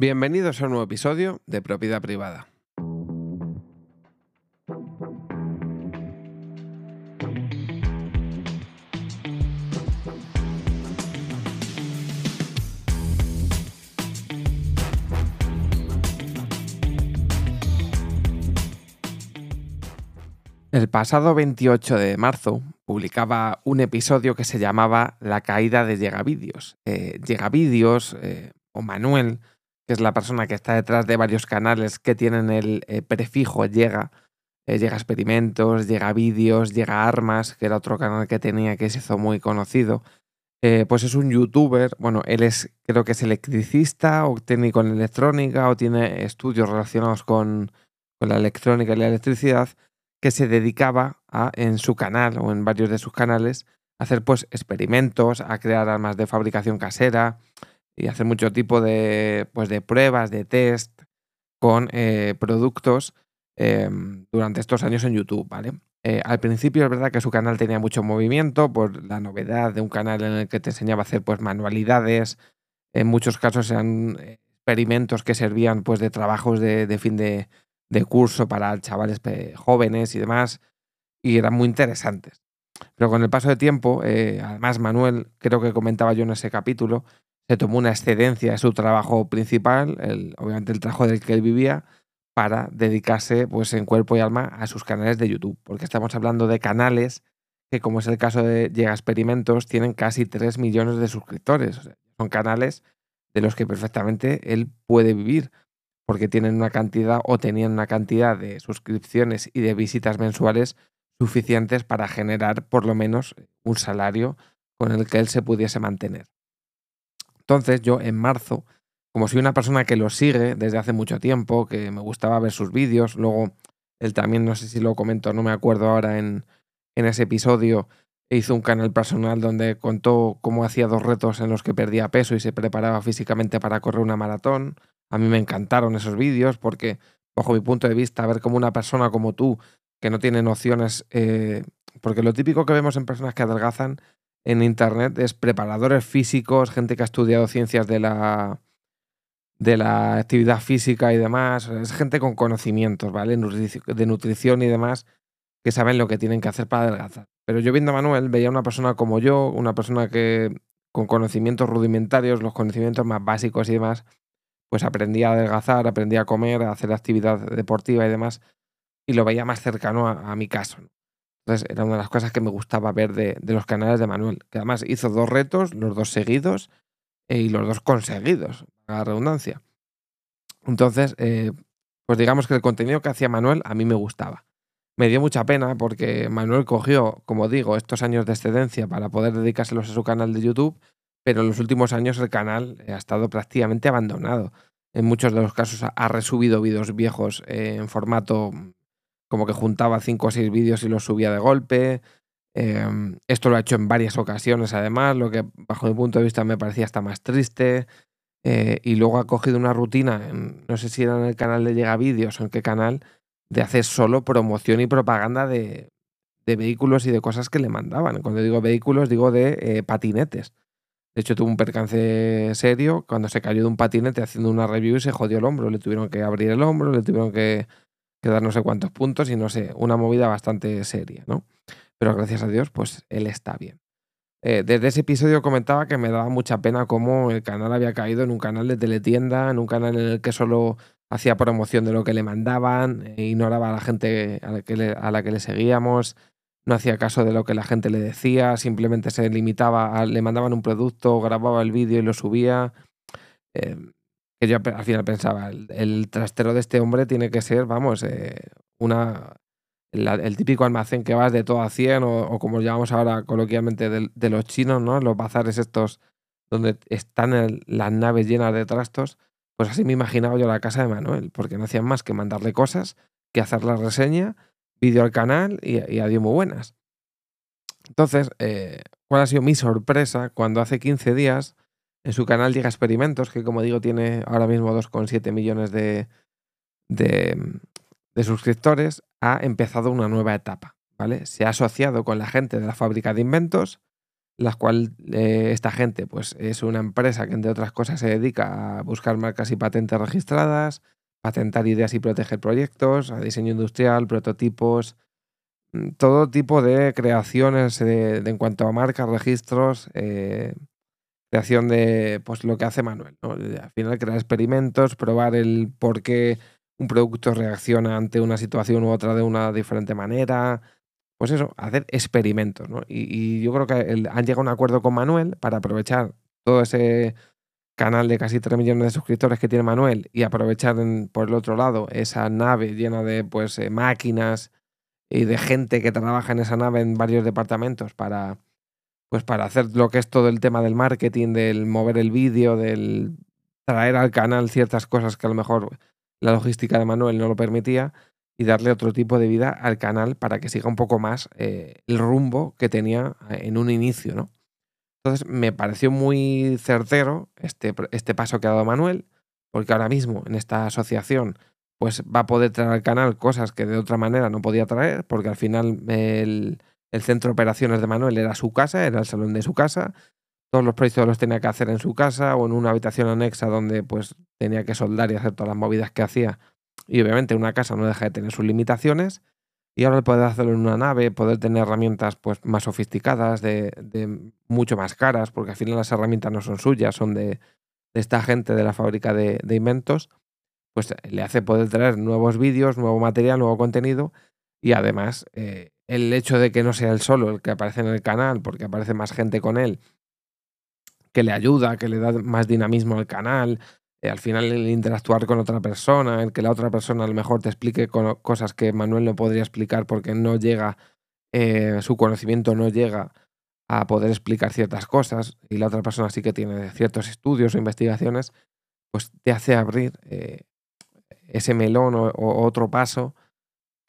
Bienvenidos a un nuevo episodio de Propiedad Privada. El pasado 28 de marzo publicaba un episodio que se llamaba La caída de Llegavídeos. Eh, Llegavídeos, eh, o Manuel, que es la persona que está detrás de varios canales que tienen el eh, prefijo llega, eh, llega experimentos, llega vídeos, llega armas, que era otro canal que tenía que se hizo muy conocido. Eh, pues es un youtuber, bueno, él es, creo que es electricista o técnico en electrónica o tiene estudios relacionados con, con la electrónica y la electricidad, que se dedicaba a, en su canal o en varios de sus canales, a hacer pues experimentos, a crear armas de fabricación casera, y hacer mucho tipo de, pues, de pruebas, de test con eh, productos em, durante estos años en YouTube, ¿vale? Eh, al principio es verdad que su canal tenía mucho movimiento por la novedad de un canal en el que te enseñaba a hacer pues manualidades, en muchos casos eran experimentos que servían pues de trabajos de, fin de, curso para chavales jóvenes y demás, y eran muy interesantes. Pero con el paso de tiempo, eh, además Manuel, creo que comentaba yo en ese capítulo, se tomó una excedencia de su trabajo principal, el, obviamente el trabajo del que él vivía, para dedicarse pues, en cuerpo y alma a sus canales de YouTube. Porque estamos hablando de canales que, como es el caso de Llega Experimentos, tienen casi 3 millones de suscriptores. son canales de los que perfectamente él puede vivir, porque tienen una cantidad o tenían una cantidad de suscripciones y de visitas mensuales suficientes para generar por lo menos un salario con el que él se pudiese mantener. Entonces yo en marzo, como soy una persona que lo sigue desde hace mucho tiempo, que me gustaba ver sus vídeos, luego él también, no sé si lo comento, no me acuerdo ahora en, en ese episodio, hizo un canal personal donde contó cómo hacía dos retos en los que perdía peso y se preparaba físicamente para correr una maratón. A mí me encantaron esos vídeos porque, bajo mi punto de vista, ver cómo una persona como tú, que no tiene nociones, eh, porque lo típico que vemos en personas que adelgazan en internet es preparadores físicos, gente que ha estudiado ciencias de la, de la actividad física y demás. Es gente con conocimientos, ¿vale? De nutrición y demás, que saben lo que tienen que hacer para adelgazar. Pero yo viendo a Manuel, veía una persona como yo, una persona que con conocimientos rudimentarios, los conocimientos más básicos y demás, pues aprendía a adelgazar, aprendía a comer, a hacer actividad deportiva y demás, y lo veía más cercano a, a mi caso. Entonces era una de las cosas que me gustaba ver de, los canales de Manuel, que además hizo dos retos, los dos seguidos eh, y los dos conseguidos, a la redundancia. Entonces, eh, pues digamos que el contenido que hacía Manuel a mí me gustaba. Me dio mucha pena porque Manuel cogió, como digo, estos años de excedencia para poder dedicárselos a su canal de YouTube, pero en los últimos años el canal ha estado prácticamente abandonado. En muchos de los casos ha resubido vídeos viejos en formato como que juntaba cinco o seis vídeos y los subía de golpe. Em, esto lo ha hecho en varias ocasiones, además, lo que bajo mi punto de vista me parecía hasta más triste. Eh, y luego ha cogido una rutina, no sé si era en el canal de Llega Vídeos o en qué canal, de hacer solo promoción y propaganda de, vehículos y de cosas que le mandaban. Cuando digo vehículos, digo de eh, patinetes. De hecho, tuvo un percance serio cuando se cayó de un patinete haciendo una review y se jodió el hombro. Le tuvieron que abrir el hombro, le tuvieron que quedar no sé cuántos puntos y no sé, una movida bastante seria, ¿no? Pero gracias a Dios, pues él está bien. Eh, desde ese episodio comentaba que me daba mucha pena cómo el canal había caído en un canal de teletienda, en un canal en el que solo hacía promoción de lo que le mandaban, e ignoraba a la gente a la, que le, a la que le seguíamos, no hacía caso de lo que la gente le decía, simplemente se limitaba a, le mandaban un producto, grababa el vídeo y lo subía. Eh, que yo al final pensaba, el, trastero de este hombre tiene que ser, vamos, eh, una el, típico almacén que vas de todo a 100 o, como llamamos ahora coloquialmente de, los chinos, ¿no? Los bazares estos donde están las naves llenas de trastos, pues así me imaginaba yo la casa de Manuel, porque no hacían más que mandarle cosas, que hacer la reseña, vídeo al canal y, y adiós muy buenas. Entonces, eh, ¿cuál ha sido mi sorpresa cuando hace 15 días en su canal llega Experimentos, que como digo tiene ahora mismo 2,7 millones de, de, suscriptores, ha empezado una nueva etapa. ¿vale? Se ha asociado con la gente de la fábrica de inventos las cuales esta gente pues, es una empresa que, entre otras cosas, se dedica a buscar marcas y patentes registradas, patentar ideas y proteger proyectos, a diseño industrial, prototipos, mm, todo tipo de creaciones en cuanto a marcas, registros, eh, creación de pues lo que hace Manuel. Al final crear experimentos, probar el por qué un producto reacciona ante una situación u otra de una diferente manera. Pues eso, hacer experimentos. Y, yo creo que han llegado a un acuerdo con Manuel para aprovechar todo ese canal de casi 3 millones de suscriptores que tiene Manuel y aprovechar por el otro lado esa nave llena de pues, eh, máquinas y de gente que trabaja en esa nave en varios departamentos para, pues, para hacer lo que es todo el tema del marketing, del mover el vídeo, del traer al canal ciertas cosas que a lo mejor la logística de Manuel no lo permitía y darle otro tipo de vida al canal para que siga un poco más eh, el rumbo que tenía eh, en un inicio, ¿no? Entonces me pareció muy certero este, este paso que ha dado Manuel, porque ahora mismo en esta asociación pues va a poder traer al canal cosas que de otra manera no podía traer, porque al final el, centro de operaciones de Manuel era su casa, era el salón de su casa, todos los proyectos los tenía que hacer en su casa o en una habitación anexa donde pues tenía que soldar y hacer todas las movidas que hacía. Y obviamente una casa no deja de tener sus limitaciones, y ahora poder hacerlo en una nave, poder tener herramientas pues, más sofisticadas, de, mucho más caras, porque al final las herramientas no son suyas, son de, esta gente de la fábrica de, inventos, pues le hace poder traer nuevos vídeos, nuevo material, nuevo contenido y además eh, el hecho de que no sea él solo el que aparece en el canal, porque aparece más gente con él, que le ayuda, que le da más dinamismo al canal, eh, al final el interactuar con otra persona, el que la otra persona a lo mejor te explique cosas que Manuel no podría explicar porque no llega, eh, su conocimiento no llega a poder explicar ciertas cosas y la otra persona sí que tiene ciertos estudios o investigaciones, pues te hace abrir eh, ese melón o, otro paso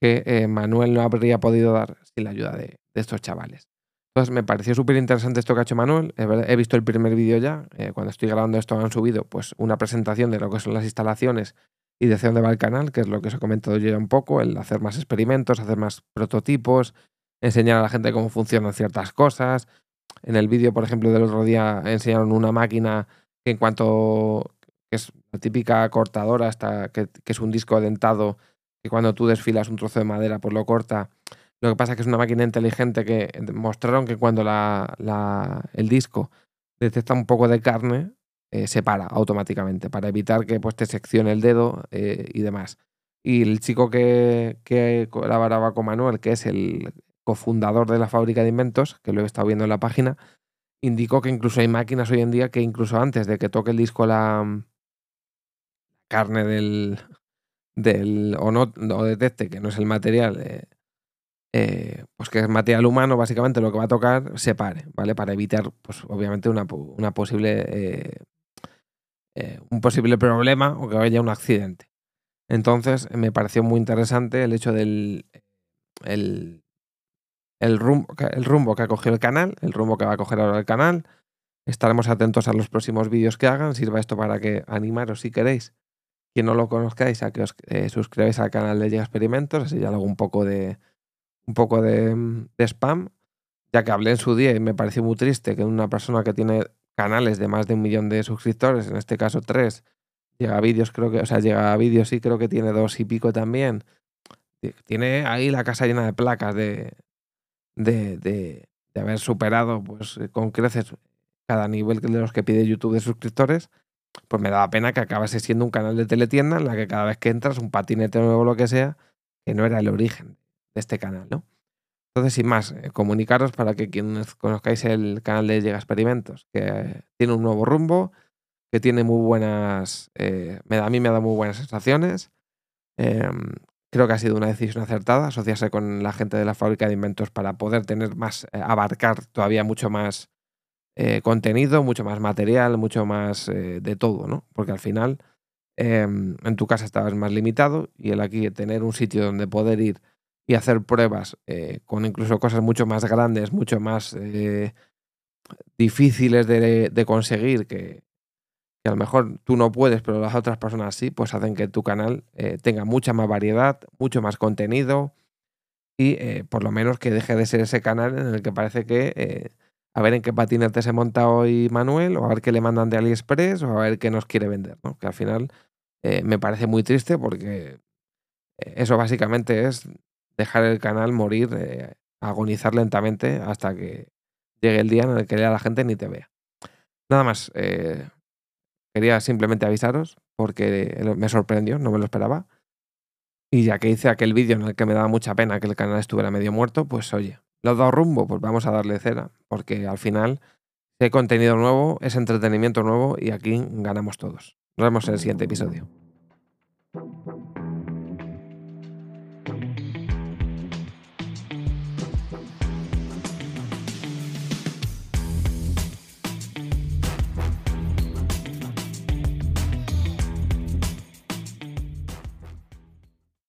que Manuel no habría podido dar sin la ayuda de estos chavales. Entonces me pareció súper interesante esto que ha hecho Manuel. He visto el primer vídeo ya. Eh, cuando estoy grabando esto han subido pues una presentación de lo que son las instalaciones y de hacia dónde va el canal, que es lo que os he comentado yo ya un poco, el hacer más experimentos, hacer más prototipos, enseñar a la gente cómo funcionan ciertas cosas. En el vídeo, por ejemplo, del otro día enseñaron una máquina que en cuanto que es la típica cortadora, hasta que es un disco dentado, que cuando tú desfilas un trozo de madera, pues lo corta lo que pasa es que es una máquina inteligente que mostraron que cuando la, el disco detecta un poco de carne, eh, se para automáticamente para evitar que pues, te seccione el dedo eh, y demás. Y el chico que, que colaboraba con Manuel, que es el cofundador de la fábrica de inventos, que lo he estado viendo en la página, indicó que incluso hay máquinas hoy en día que incluso antes de que toque el disco la carne del, del o no o detecte que no es el material eh, eh, pues que es material humano, básicamente lo que va a tocar se pare, ¿vale? Para evitar, pues obviamente, una, posible. Eh, eh, un posible problema o que vaya un accidente. Entonces, me pareció muy interesante el hecho del. El, el, rumbo, el rumbo que ha cogido el canal, el rumbo que va a coger ahora el canal. Estaremos atentos a los próximos vídeos que hagan. Sirva esto para que animaros si queréis, quien no lo conozcáis, a que os suscribáis al canal de Llega Experimentos, así ya hago un poco de, un poco de, spam, ya que hablé en su día y me pareció muy triste que una persona que tiene canales de más de un millón de suscriptores, en este caso tres, llega a vídeos, creo que, o sea, llega a vídeos sí, creo que tiene dos y pico también. Tiene ahí la casa llena de placas de, de, de, haber superado pues, con creces cada nivel de los que pide YouTube de suscriptores, pues me daba pena que acabase siendo un canal de teletienda en la que cada vez que entras, un patinete nuevo o lo que sea, que no era el origen este canal, ¿no? Entonces, sin más, eh, comunicaros para que quienes conozcáis el canal de Llega Experimentos, que tiene un nuevo rumbo, que tiene muy buenas, eh, me da, a mí me da muy buenas sensaciones. Em, creo que ha sido una decisión acertada asociarse con la gente de la fábrica de inventos para poder tener más, eh, abarcar todavía mucho más contenido, mucho más material, mucho más de todo, ¿no? Porque al final em, en tu casa estabas más limitado y el aquí tener un sitio donde poder ir y hacer pruebas eh, con incluso cosas mucho más grandes, mucho más eh, difíciles de, conseguir, que, a lo mejor tú no puedes, pero las otras personas sí, pues hacen que tu canal eh, tenga mucha más variedad, mucho más contenido y por lo menos que deje de ser ese canal en el que parece que a ver en qué patinete se monta hoy Manuel, o a ver qué le mandan de AliExpress, o a ver qué nos quiere vender, ¿no? Que al final eh, me parece muy triste porque eh, eso básicamente es dejar el canal morir, eh, agonizar lentamente hasta que llegue el día en el que ya la gente ni te vea. Nada más, quería simplemente avisaros porque me sorprendió, no me lo esperaba. Y ya que hice aquel vídeo en el que me daba mucha pena que el canal estuviera medio muerto, pues oye, ¿lo he dado rumbo? Pues vamos a darle cera, porque al final hay contenido nuevo, es entretenimiento nuevo y aquí ganamos todos. Nos vemos en el siguiente episodio.